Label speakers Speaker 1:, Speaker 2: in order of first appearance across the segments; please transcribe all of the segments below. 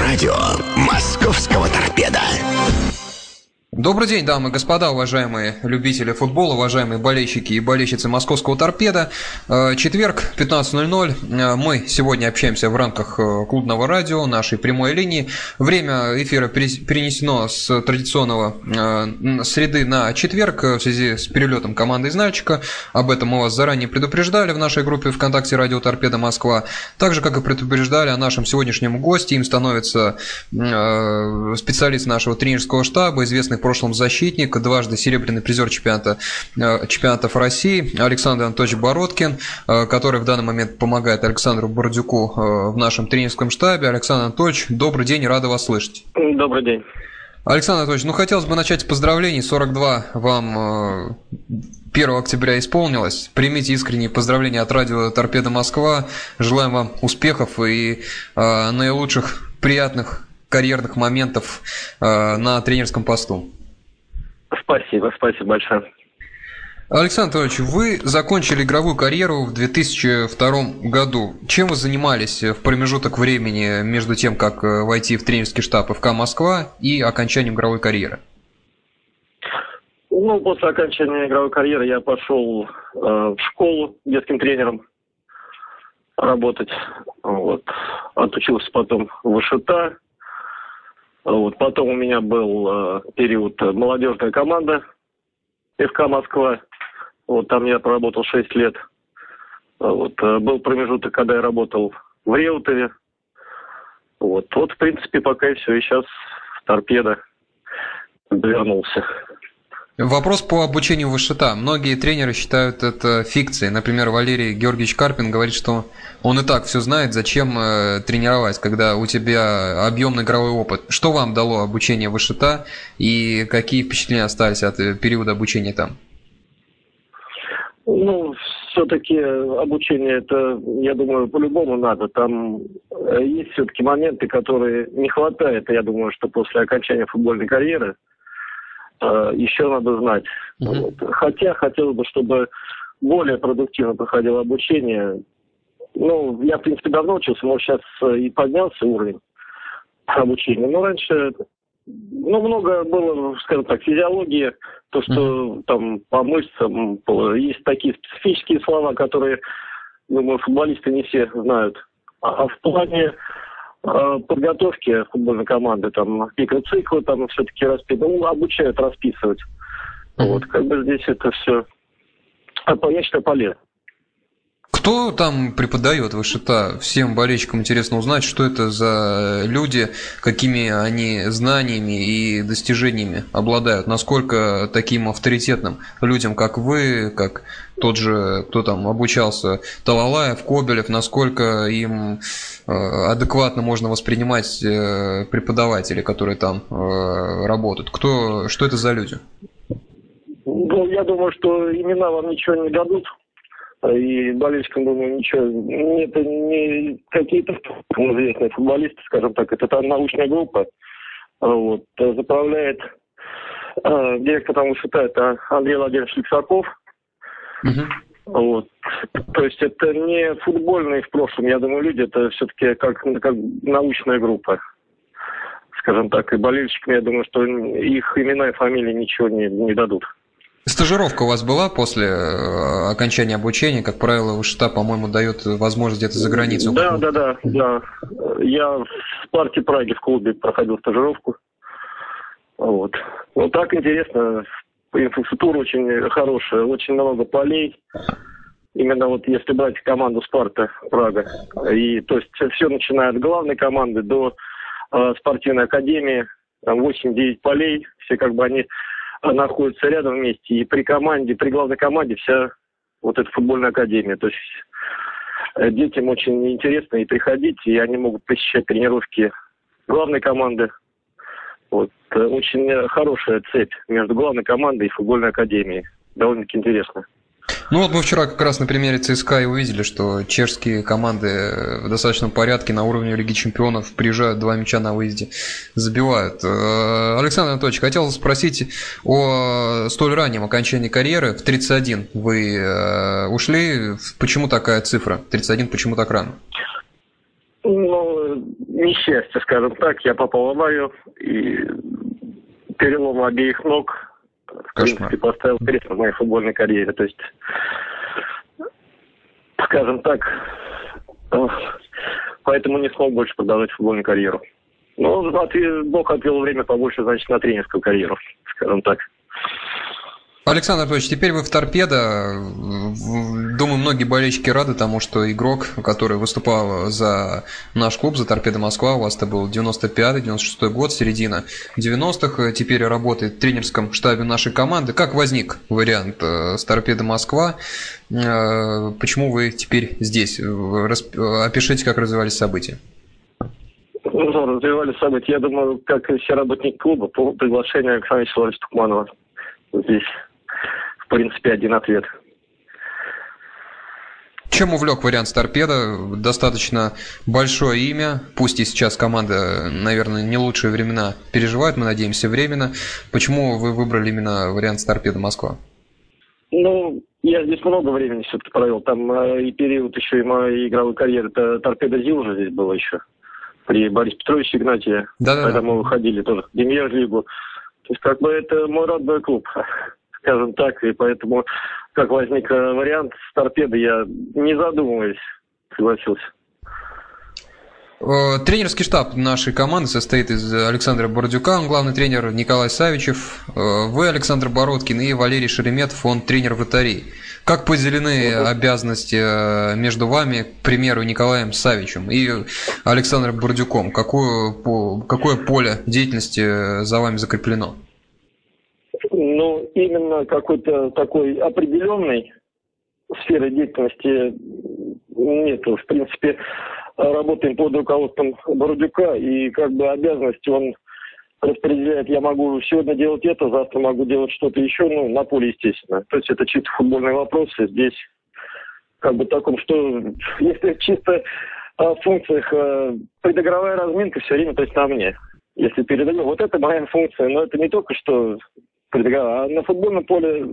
Speaker 1: Радио «Московского торпеда».
Speaker 2: Добрый день, дамы и господа, уважаемые любители футбола, уважаемые болельщики и болельщицы московского торпеда. Э, четверг, 15.00. Э, мы сегодня общаемся в рамках э, клубного радио, нашей прямой линии. Время эфира перенесено с традиционного среды на четверг в связи с перелетом команды из Нальчика. Об этом мы вас заранее предупреждали в нашей группе ВКонтакте «Радио Торпеда Москва». Так же, как и предупреждали о нашем сегодняшнем госте, им становится специалист нашего тренерского штаба, известный прошлом защитник, дважды серебряный призер чемпионата, э, чемпионатов России Александр Анатольевич Бородкин, э, который в данный момент помогает Александру Бордюку э, в нашем тренерском штабе. Александр Анатольевич, добрый день, рада вас слышать.
Speaker 3: Добрый день.
Speaker 2: Александр Анатольевич, ну хотелось бы начать с поздравлений. 42 вам 1 октября исполнилось. Примите искренние поздравления от радио «Торпеда Москва». Желаем вам успехов и э, наилучших приятных карьерных моментов э, на тренерском посту.
Speaker 3: Спасибо, спасибо большое.
Speaker 2: Александр Анатольевич, вы закончили игровую карьеру в 2002 году. Чем вы занимались в промежуток времени между тем, как э, войти в тренерский штаб ФК Москва и окончанием игровой карьеры?
Speaker 3: Ну, после окончания игровой карьеры я пошел э, в школу детским тренером работать. Вот. Отучился потом в ВШТ, вот. Потом у меня был э, период э, молодежная команда ФК Москва. Вот там я проработал 6 лет. Вот. Э, был промежуток, когда я работал в Реутове. Вот. вот, в принципе, пока и все. И сейчас в торпедо вернулся.
Speaker 2: Вопрос по обучению вышита. Многие тренеры считают это фикцией. Например, Валерий Георгиевич Карпин говорит, что он и так все знает, зачем э, тренировать, когда у тебя объемный игровой опыт. Что вам дало обучение вышита и какие впечатления остались от э, периода обучения там?
Speaker 3: Ну, все-таки обучение это, я думаю, по-любому надо. Там э, есть все-таки моменты, которые не хватает, я думаю, что после окончания футбольной карьеры – еще надо знать. Вот. Хотя хотелось бы, чтобы более продуктивно проходило обучение. Ну, я, в принципе, давно учился, но сейчас э, и поднялся уровень обучения. Но раньше, ну, много было, скажем так, физиологии, то, что uh-huh. там по мышцам, есть такие специфические слова, которые, думаю, футболисты не все знают. А в плане Э, подготовки футбольной команды, там, микроциклы там все-таки расписывают, ну, обучают расписывать. Mm-hmm. Вот, как бы здесь это все, я считаю, полезно.
Speaker 2: Кто там преподает вышита? Всем болельщикам интересно узнать, что это за люди, какими они знаниями и достижениями обладают, насколько таким авторитетным людям, как вы, как тот же, кто там обучался, Талалаев, Кобелев, насколько им э, адекватно можно воспринимать э, преподавателей, которые там э, работают. Кто, что это за люди?
Speaker 3: Ну, я думаю, что имена вам ничего не дадут и болельщикам, думаю, ничего, это не какие-то известные футболисты, скажем так, это там научная группа, вот, заправляет э, директор там высчитает а Андрей Владимирович Лексаков, вот, то есть это не футбольные в прошлом, я думаю, люди, это все-таки как, как научная группа, скажем так, и болельщикам, я думаю, что их имена и фамилии ничего не, не дадут.
Speaker 2: Стажировка у вас была после э, окончания обучения? Как правило, УШТА, по-моему, дает возможность где-то за границу.
Speaker 3: Да, да, да, да. Я в партии Праги в клубе проходил стажировку. Вот. Ну так интересно. Инфраструктура очень хорошая, очень много полей. Именно вот если брать команду Спарта Прага. И то есть все начиная от главной команды до э, спортивной академии. Там 8-9 полей. Все как бы они находятся рядом вместе. И при команде, при главной команде вся вот эта футбольная академия. То есть э, детям очень интересно и приходить, и они могут посещать тренировки главной команды. Вот. Э, очень хорошая цепь между главной командой и футбольной академией. Довольно-таки интересно.
Speaker 2: Ну вот мы вчера как раз на примере ЦСКА и увидели, что чешские команды в достаточном порядке на уровне Лиги Чемпионов приезжают, два мяча на выезде забивают. Э, Александр Анатольевич, хотел спросить о столь раннем окончании карьеры. В 31 вы э, ушли. Почему такая цифра? 31 почему так рано?
Speaker 3: Ну, несчастье, скажем так. Я попал в аварию и перелом обеих ног, в принципе, поставил крест в моей футбольной карьере. То есть, скажем так, поэтому не смог больше продолжать футбольную карьеру. Ну, Бог отвел время побольше, значит, на тренерскую карьеру, скажем так.
Speaker 2: Александр Анатольевич, теперь вы в торпедо. Думаю, многие болельщики рады тому, что игрок, который выступал за наш клуб, за торпедо Москва, у вас это был 95-96 год, середина 90-х, теперь работает в тренерском штабе нашей команды. Как возник вариант э, с торпедо Москва? Э, почему вы теперь здесь? Опишите, как развивались события.
Speaker 3: Ну, развивались события, я думаю, как и все работники клуба, по приглашению Александра Вячеславовича Тукманова здесь в принципе, один ответ.
Speaker 2: Чем увлек вариант с торпеда? Достаточно большое имя, пусть и сейчас команда, наверное, не лучшие времена переживает, мы надеемся, временно. Почему вы выбрали именно вариант с торпеда Москва?
Speaker 3: Ну, я здесь много времени все-таки провел. Там э, и период еще и моей игровой карьеры. Это торпеда ЗИЛ уже здесь было еще. При Борисе Петровиче Игнатьеве. Да, да, когда да. мы выходили тоже в премьер-лигу. То есть как бы это мой родной клуб скажем так, и поэтому, как возник э, вариант с торпедой, я не задумываясь согласился.
Speaker 2: Э, тренерский штаб нашей команды состоит из Александра Бордюка, он главный тренер, Николай Савичев, э, вы, Александр Бородкин и Валерий Шеремет, он тренер вратарей. Как поделены обязанности между вами, к примеру, Николаем Савичем и Александром Бордюком? Какое, какое поле деятельности за вами закреплено?
Speaker 3: Именно какой-то такой определенной сферы деятельности нету. В принципе, работаем под руководством Бородюка, и как бы обязанности он распределяет, я могу сегодня делать это, завтра могу делать что-то еще, ну, на поле, естественно. То есть это чисто футбольные вопросы. Здесь как бы таком, что если чисто о функциях э, предыгровая разминка все время, то есть на мне. Если передаю, вот это моя функция, но это не только что. А на футбольном поле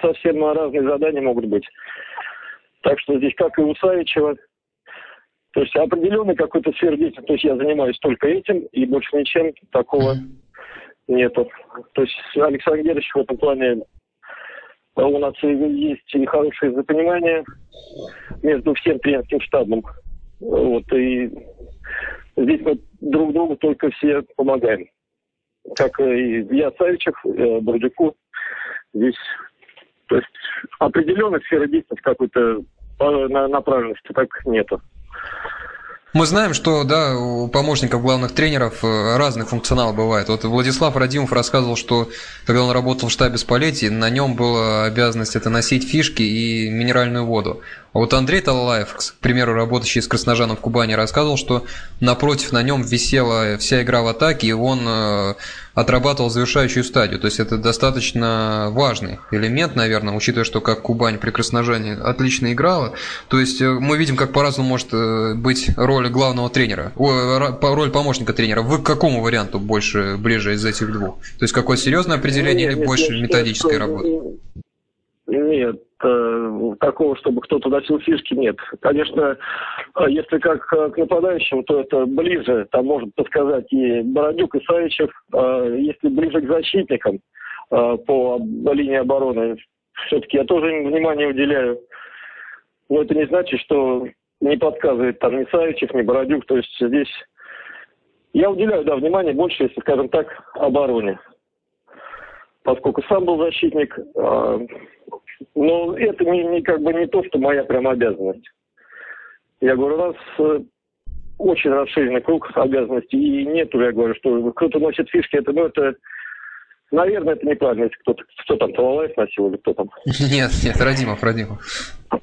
Speaker 3: совсем разные задания могут быть. Так что здесь, как и у Савичева, то есть определенный какой-то сфер деятельности, то есть я занимаюсь только этим, и больше ничем такого нету. То есть Александр Герычев в этом плане у нас есть и хорошее взаимопонимание между всем тренерским штабом. Вот, и здесь мы друг другу только все помогаем как и я Савичев, э, Бордюку, здесь, то есть определенной сферы деятельности какой-то направленности так нету.
Speaker 2: Мы знаем, что да, у помощников главных тренеров э, разный функционал бывает. Вот Владислав Радимов рассказывал, что когда он работал в штабе Спалетти, на нем была обязанность это носить фишки и минеральную воду. А вот Андрей Талалаев, к примеру, работающий с Красножаном в Кубани, рассказывал, что напротив на нем висела вся игра в атаке, и он э, отрабатывал завершающую стадию. То есть это достаточно важный элемент, наверное, учитывая, что как Кубань при Красножане отлично играла. То есть э, мы видим, как по-разному может э, быть роль главного тренера, роль помощника тренера. Вы к какому варианту больше ближе из этих двух? То есть какое серьезное определение нет, или нет, больше методической работы?
Speaker 3: Нет, э, такого, чтобы кто-то носил фишки, нет. Конечно, э, если как э, к нападающим, то это ближе, там может подсказать и Бородюк, и Савичев. Если ближе к защитникам по линии обороны, все-таки я тоже им внимание уделяю. Но это не значит, что не подсказывает там ни Савичев, ни Бородюк. То есть здесь я уделяю, да, внимание больше, если, скажем так, обороне. Поскольку сам был защитник, но это не, не как бы не то, что моя прям обязанность. Я говорю, у нас э, очень расширенный круг обязанностей, и нету, я говорю, что кто-то носит фишки, это, ну, это, наверное, это неправильно, если кто-то, кто там, Талалаев носил или кто там.
Speaker 2: Нет, нет, Радимов, Радимов.
Speaker 3: А,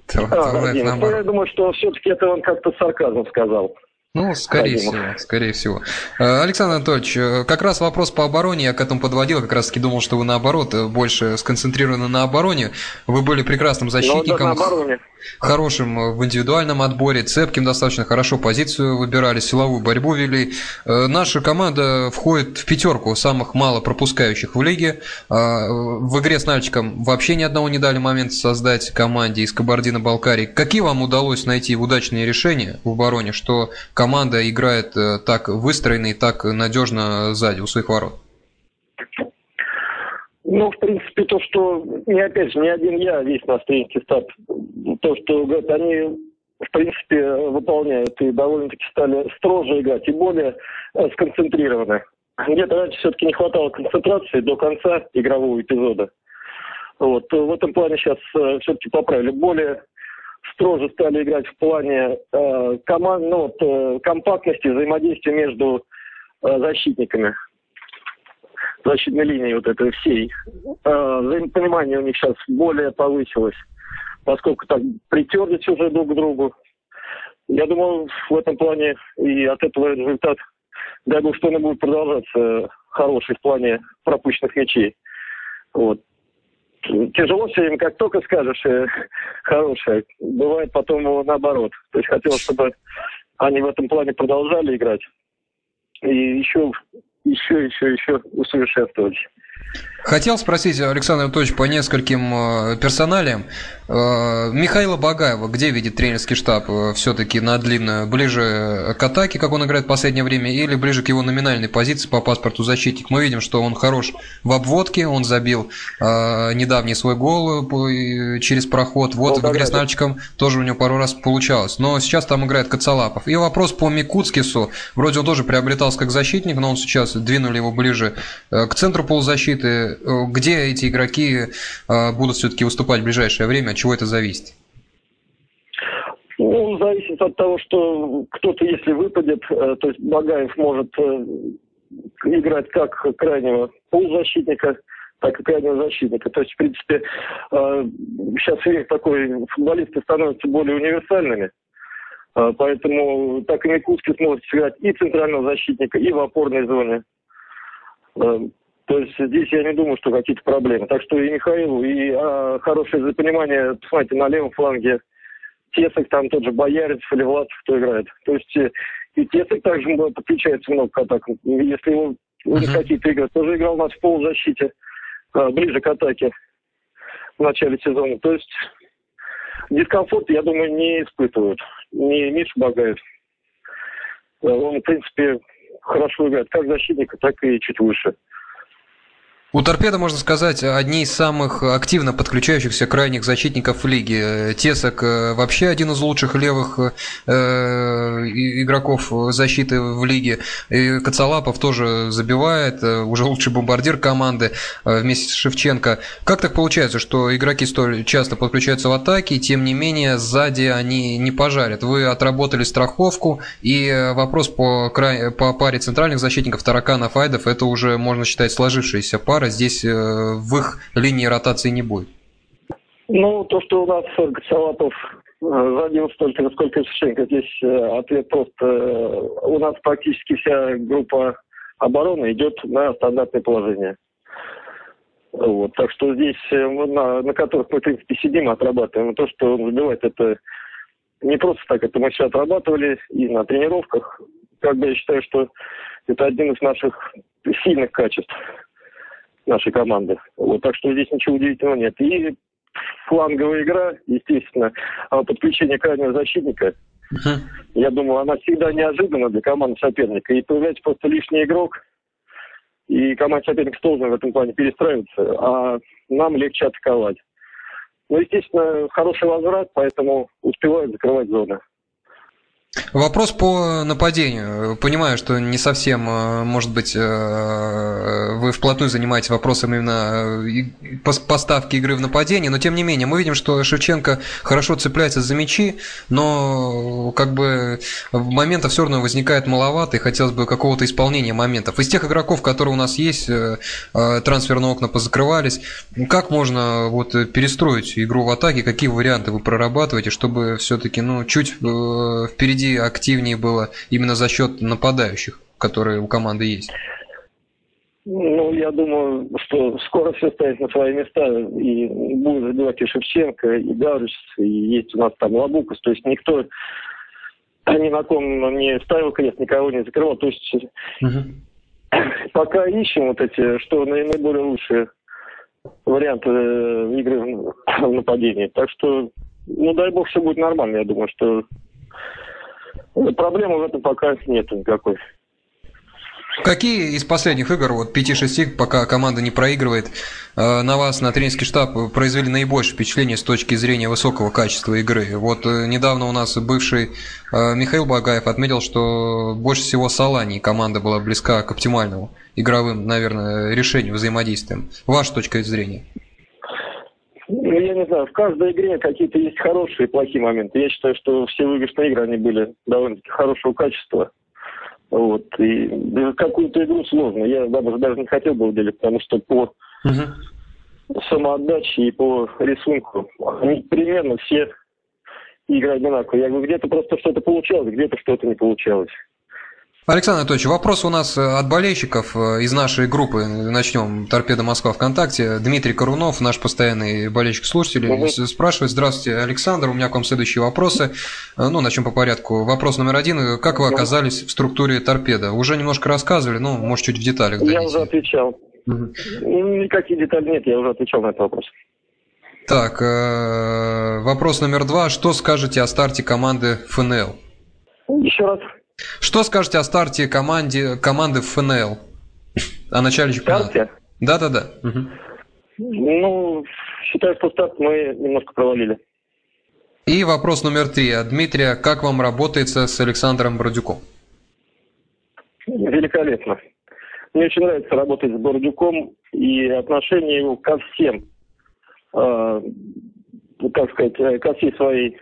Speaker 3: Радимов. Ну, я думаю, что все-таки это он как-то сарказм сказал.
Speaker 2: Ну, скорее Радимов. всего, скорее всего. Э, Александр Анатольевич, э, как раз вопрос по обороне, я к этому подводил, как раз таки думал, что вы наоборот, э, больше сконцентрированы на обороне. Вы были прекрасным защитником. Ну, да, на обороне. Хорошим в индивидуальном отборе, цепким достаточно, хорошо позицию выбирали, силовую борьбу вели. Э, наша команда входит в пятерку самых мало пропускающих в лиге. А, в игре с Нальчиком вообще ни одного не дали момент создать команде из Кабардино-Балкарии. Какие вам удалось найти удачные решения в обороне, что команда играет э, так выстроенно и так надежно сзади у своих ворот?
Speaker 3: Ну, в принципе, то, что, не опять же, не один я, весь наш тренерский штаб, то, что говорят, они, в принципе, выполняют и довольно-таки стали строже играть и более э, сконцентрированы. Где-то раньше все-таки не хватало концентрации до конца игрового эпизода. Вот. В этом плане сейчас э, все-таки поправили. Более строже стали играть в плане э, команд, ну, вот, э, компактности взаимодействия между э, защитниками защитной линии вот этой всей. Э, взаимопонимание у них сейчас более повысилось, поскольку так притерлись уже друг к другу. Я думаю, в этом плане и от этого результат, дай бог, что он будет продолжаться хороший в плане пропущенных мячей. Вот. Тяжело все время, как только скажешь э, хорошее, бывает потом наоборот. То есть хотелось, чтобы они в этом плане продолжали играть. И еще еще, еще, еще усовершенствовать.
Speaker 2: Хотел спросить, Александр Анатольевич, по нескольким э, персоналиям. Э, Михаила Багаева, где видит тренерский штаб? Э, Все-таки на длинную, ближе к атаке, как он играет в последнее время, или ближе к его номинальной позиции по паспорту защитник? Мы видим, что он хорош в обводке, он забил недавний свой гол через проход. Вот в игре с Нальчиком тоже у него пару раз получалось. Но сейчас там играет Коцалапов. И вопрос по Микутскису. Вроде он тоже приобретался как защитник, но он сейчас двинули его ближе к центру полузащиты э, где эти игроки э, будут все-таки выступать в ближайшее время, от чего это зависит?
Speaker 3: Ну, зависит от того, что кто-то, если выпадет, э, то есть Багаев может играть как крайнего полузащитника, так и крайнего защитника. То есть, в принципе, сейчас век такой, футболисты становятся более универсальными. Поэтому так и Микутский сможет сыграть и центрального защитника, и в опорной зоне. То есть здесь я не думаю, что какие-то проблемы. Так что и Михаилу, и а, хорошее понимание, посмотрите, на левом фланге Тесок, там тот же Боярец или Владцев, кто играет. То есть э, и Тесок также подключается много к атакам. Если его uh-huh. какие-то игры, тоже играл у нас в полузащите, а, ближе к атаке в начале сезона. То есть дискомфорт, я думаю, не испытывают. Ни Миша Багаев. Он, в принципе, хорошо играет как защитника, так и чуть выше.
Speaker 2: У торпеда, можно сказать, одни из самых активно подключающихся крайних защитников лиги. Тесок э, вообще один из лучших левых э, игроков защиты в лиге. И Коцалапов тоже забивает, э, уже лучший бомбардир команды э, вместе с Шевченко. Как так получается, что игроки столь часто подключаются в атаке, и тем не менее сзади они не пожарят? Вы отработали страховку, и вопрос по, край... по паре центральных защитников Тараканов Айдов, это уже, можно считать, сложившаяся пара пара, здесь э, в их линии ротации не будет?
Speaker 3: Ну, то, что у нас Салатов э, забил столько, насколько Шевченко, здесь э, ответ просто... У нас практически вся группа обороны идет на стандартное положение. Вот, так что здесь, на, на которых мы, в принципе, сидим, отрабатываем. То, что он забивает, это не просто так, это мы все отрабатывали и на тренировках. Как бы я считаю, что это один из наших сильных качеств нашей команды. Вот, так что здесь ничего удивительного нет. И фланговая игра, естественно, а подключение крайнего защитника, uh-huh. я думаю, она всегда неожиданна для команды соперника. И появляется просто лишний игрок, и команда соперника должна в этом плане перестраиваться, а нам легче атаковать. Ну, естественно, хороший возврат, поэтому успевают закрывать зоны.
Speaker 2: Вопрос по нападению. Понимаю, что не совсем, э, может быть, э, вы вплотную занимаетесь вопросом именно э, поставки игры в нападение, но тем не менее, мы видим, что Шевченко хорошо цепляется за мячи, но как бы моментов все равно возникает маловато, и хотелось бы какого-то исполнения моментов. Из тех игроков, которые у нас есть, трансферные окна позакрывались, как можно вот перестроить игру в атаке, какие варианты вы прорабатываете, чтобы все-таки ну, чуть впереди впереди активнее было именно за счет нападающих, которые у команды есть?
Speaker 3: Ну, я думаю, что скоро все станет на свои места, и будет забивать и Шевченко, и Гарыч, и есть у нас там Лабукас, то есть никто ни на ком не ставил крест, никого не закрывал, то есть угу. пока ищем вот эти, что наиболее лучшие варианты э, игры в нападении, так что, ну, дай бог, все будет нормально, я думаю, что проблемы в этом пока нет никакой.
Speaker 2: Какие из последних игр, вот 5-6, пока команда не проигрывает, э, на вас, на тренерский штаб, произвели наибольшее впечатление с точки зрения высокого качества игры? Вот э, недавно у нас бывший э, Михаил Багаев отметил, что больше всего с Алани команда была близка к оптимальному игровым, наверное, решению, взаимодействием. Ваша точка зрения?
Speaker 3: Ну, я не знаю, в каждой игре какие-то есть хорошие и плохие моменты. Я считаю, что все выигрышные игры, они были довольно-таки хорошего качества. Вот. И какую-то игру сложно. Я даже, даже не хотел бы уделить, потому что по угу. самоотдаче и по рисунку они примерно все игры одинаковые. Я говорю, где-то просто что-то получалось, где-то что-то не получалось.
Speaker 2: Александр Анатольевич, вопрос у нас э, от болельщиков э, из нашей группы. Начнем. Торпеда Москва ВКонтакте. Дмитрий Корунов, наш постоянный болельщик-слушатель, угу. спрашивает. Здравствуйте, Александр. У меня к вам следующие вопросы. Э, ну, начнем по порядку. Вопрос номер один. Как вы оказались в структуре торпеда? Уже немножко рассказывали, ну, может, чуть в деталях.
Speaker 3: Я уже отвечал. Угу. Никаких деталей нет, я уже отвечал на этот вопрос.
Speaker 2: Так, вопрос номер два. Что скажете о старте команды ФНЛ?
Speaker 3: Еще раз.
Speaker 2: Что скажете о старте команде, команды ФНЛ? О начале чемпионата? Да-да-да. Угу.
Speaker 3: Ну, считаю, что старт мы немножко провалили.
Speaker 2: И вопрос номер три. Дмитрия, как вам работается с Александром Бородюком?
Speaker 3: Великолепно. Мне очень нравится работать с Бородюком и отношение его ко всем, э, как сказать, э, ко всей своей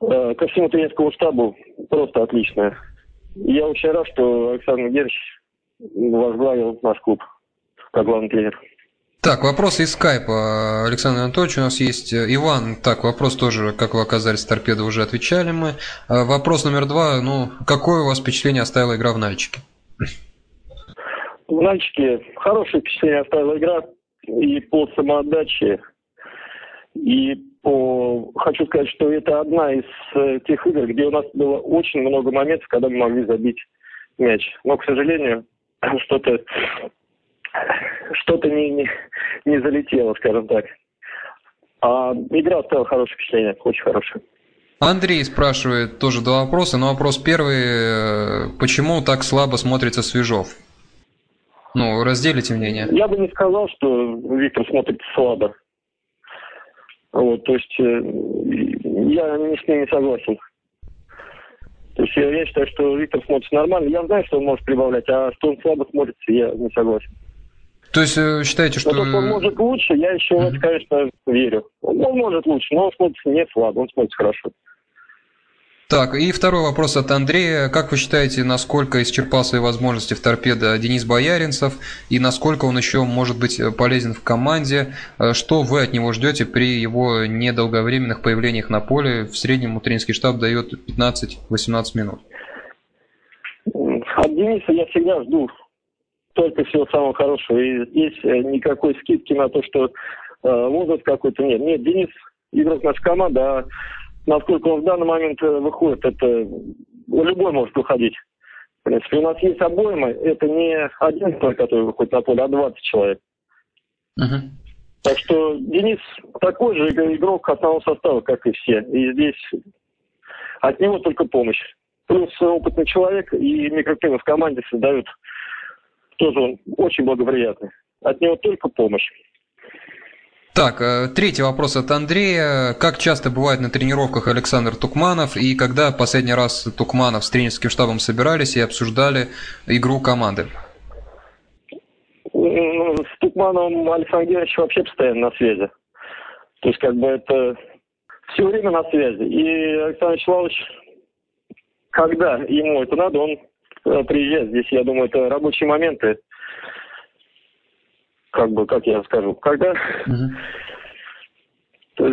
Speaker 3: ко всему тренерскому штабу просто отличная. Я очень рад, что Александр Герч возглавил наш клуб как главный тренер.
Speaker 2: Так, вопросы из скайпа. Александр Анатольевич, у нас есть Иван. Так, вопрос тоже, как вы оказались торпедо, уже отвечали мы. Э, вопрос номер два. Ну, какое у вас впечатление оставила игра в Нальчике?
Speaker 3: В Нальчике хорошее впечатление оставила игра и по самоотдаче, и по... хочу сказать, что это одна из э, тех игр, где у нас было очень много моментов, когда мы могли забить мяч. Но, к сожалению, что-то что-то не, не, не залетело, скажем так. А игра оставила хорошее впечатление, очень хорошее.
Speaker 2: Андрей спрашивает тоже два вопроса, но вопрос первый. Э, почему так слабо смотрится Свежов? Ну, разделите мнение.
Speaker 3: Я бы не сказал, что Виктор смотрит слабо. Вот, то есть э, я не с ним не согласен. То есть я, я считаю, что Виктор смотрится нормально. Я знаю, что он может прибавлять, а что он слабо смотрится, я не согласен.
Speaker 2: То есть э, считаете, что...
Speaker 3: Но то, что он может лучше, я еще это, конечно, верю. Он может лучше, но он смотрится не слабо, он смотрится хорошо.
Speaker 2: Так, и второй вопрос от Андрея. Как вы считаете, насколько исчерпал свои возможности в торпедо Денис Бояринцев и насколько он еще может быть полезен в команде? Э, что вы от него ждете при его недолговременных появлениях на поле? В среднем тренерский штаб дает 15-18 минут.
Speaker 3: От Дениса я всегда жду только всего самого хорошего. И здесь э, никакой скидки на то, что э, возраст какой-то нет. Нет, Денис игрок нашей команды, а насколько он в данный момент э, выходит, это любой может выходить. В принципе, у нас есть обоймы, это не один человек, который выходит на поле, а 20 человек. Uh-huh. Так что Денис такой же игрок основного состава, как и все. И здесь от него только помощь. Плюс опытный человек и микроклимат в команде создают тоже он очень благоприятный. От него только помощь.
Speaker 2: Так, э, третий вопрос от Андрея. Как часто бывает на тренировках Александр Тукманов и когда последний раз Тукманов с тренерским штабом собирались и обсуждали игру команды?
Speaker 3: Ну, с Тукмановым Александр Георгиевич вообще постоянно на связи. То есть как бы это все время на связи. И Александр Вячеславович, когда ему это надо, он э, приезжает. Здесь, я думаю, это рабочие моменты как бы, как я скажу, когда... Угу.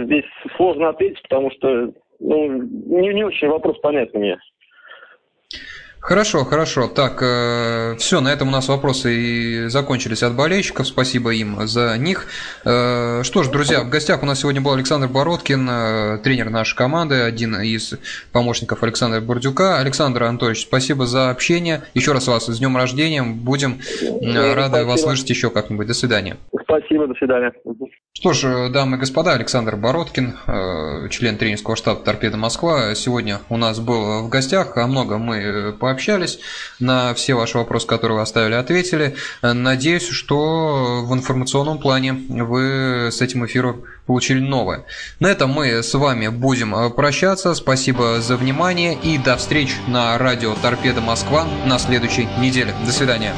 Speaker 3: Здесь сложно ответить, потому что ну, не, не очень вопрос понятный мне.
Speaker 2: Хорошо, хорошо. Так, э, все, на этом у нас вопросы и закончились от болельщиков. Спасибо им за них. Э, что ж, друзья, в гостях у нас сегодня был Александр Бородкин, э, тренер нашей команды, один из помощников Александра Бурдюка. Александр Анатольевич, спасибо за общение. Еще раз вас с днем рождения. Будем э, рады спасибо. вас слышать еще как-нибудь. До свидания.
Speaker 3: Спасибо, до свидания.
Speaker 2: Что ж, дамы и господа, Александр Бородкин, э, член тренерского штаба «Торпеда Москва», сегодня у нас был в гостях. О многом мы пообщались. На все ваши вопросы, которые вы оставили, ответили. Надеюсь, что в информационном плане вы с этим эфиром получили новое. На этом мы с вами будем прощаться. Спасибо за внимание и до встречи на радио «Торпеда Москва» на следующей неделе. До свидания.